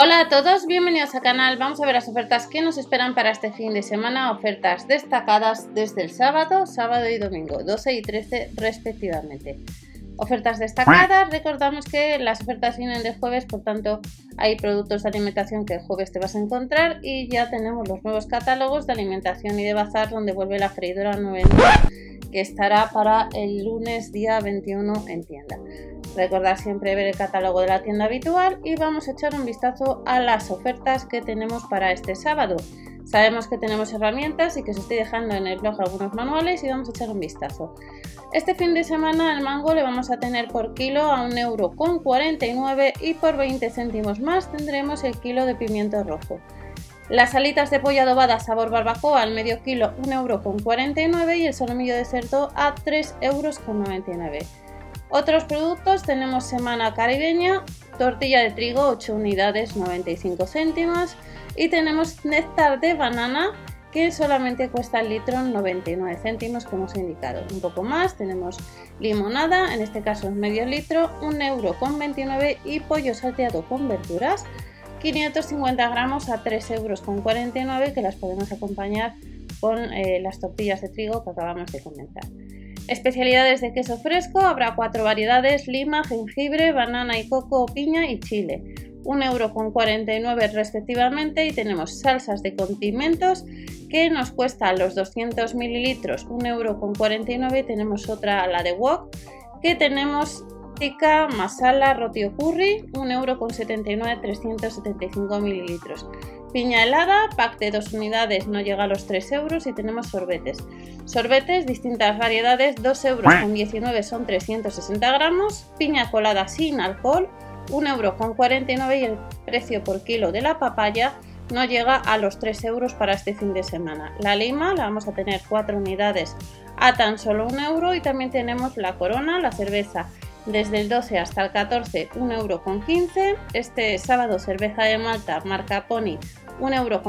Hola a todos, bienvenidos al canal. Vamos a ver las ofertas que nos esperan para este fin de semana. Ofertas destacadas desde el sábado, sábado y domingo, 12 y 13 respectivamente. Ofertas destacadas, recordamos que las ofertas vienen de jueves, por tanto hay productos de alimentación que el jueves te vas a encontrar y ya tenemos los nuevos catálogos de alimentación y de bazar donde vuelve la freidora 90 que estará para el lunes día 21 en tienda. Recordad siempre ver el catálogo de la tienda habitual y vamos a echar un vistazo a las ofertas que tenemos para este sábado. Sabemos que tenemos herramientas y que os estoy dejando en el blog algunos manuales y vamos a echar un vistazo. Este fin de semana el mango le vamos a tener por kilo a 1,49€ y por 20 céntimos más tendremos el kilo de pimiento rojo. Las alitas de pollo adobada sabor barbacoa al medio kilo 1,49€ y el solomillo de cerdo a 3,99€. Otros productos tenemos semana caribeña, tortilla de trigo 8 unidades 95 céntimos y tenemos néctar de banana que solamente cuesta el litro 99 céntimos como os he indicado. Un poco más tenemos limonada, en este caso es medio litro, 1 euro con 29 y pollo salteado con verduras 550 gramos a 3 euros con 49 que las podemos acompañar con eh, las tortillas de trigo que acabamos de comentar. Especialidades de queso fresco, habrá cuatro variedades, lima, jengibre, banana y coco, piña y chile. 1,49€ respectivamente y tenemos salsas de condimentos que nos cuesta los 200 mililitros 1,49€ y tenemos otra, la de wok, que tenemos tica masala rotio curry 1,79€ 375 mililitros. Piña helada, pack de 2 unidades no llega a los 3 euros y tenemos sorbetes. Sorbetes, distintas variedades, 2 euros con 19 son 360 gramos. Piña colada sin alcohol, 1 euro con 49 y el precio por kilo de la papaya no llega a los 3 euros para este fin de semana. La lima la vamos a tener 4 unidades a tan solo 1 euro y también tenemos la corona, la cerveza desde el 12 hasta el 14 1,15 euro. Este sábado cerveza de Malta marca Pony 1,10 euro,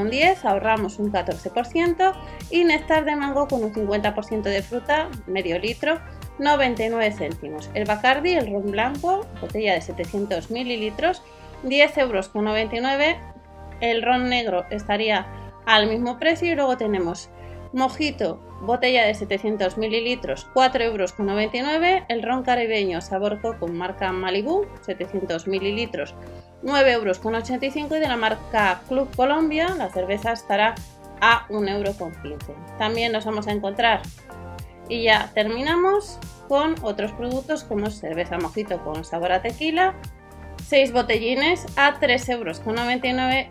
ahorramos un 14% y néctar de mango con un 50% de fruta, medio litro, 99 céntimos. El Bacardi, el ron blanco, botella de 700 mililitros, 10 euros con 99. El ron negro estaría al mismo precio y luego tenemos Mojito, botella de 700 mililitros, 4,99 euros. El ron caribeño sabor coco marca Malibu, 700 mililitros, 9,85 euros. Y de la marca Club Colombia, la cerveza estará a 1,15 euro. También nos vamos a encontrar y ya terminamos con otros productos como cerveza mojito con sabor a tequila, 6 botellines a 3,99 euros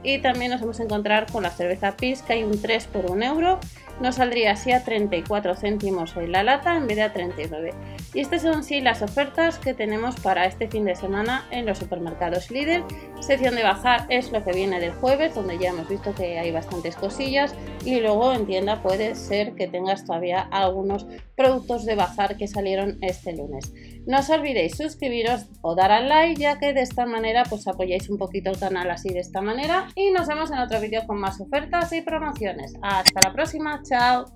y también nos vamos a encontrar con la cerveza Pis que hay un 3 por 1 euro nos saldría así a 34 céntimos en la lata en vez de a 39. Y estas son sí las ofertas que tenemos para este fin de semana en los supermercados Lidl. Sección de bajar es lo que viene del jueves, donde ya hemos visto que hay bastantes cosillas. Y luego en tienda puede ser que tengas todavía algunos productos de bazar que salieron este lunes. No os olvidéis suscribiros o dar al like, ya que de esta manera pues apoyáis un poquito el canal así de esta manera. Y nos vemos en otro vídeo con más ofertas y promociones. Hasta la próxima, chao.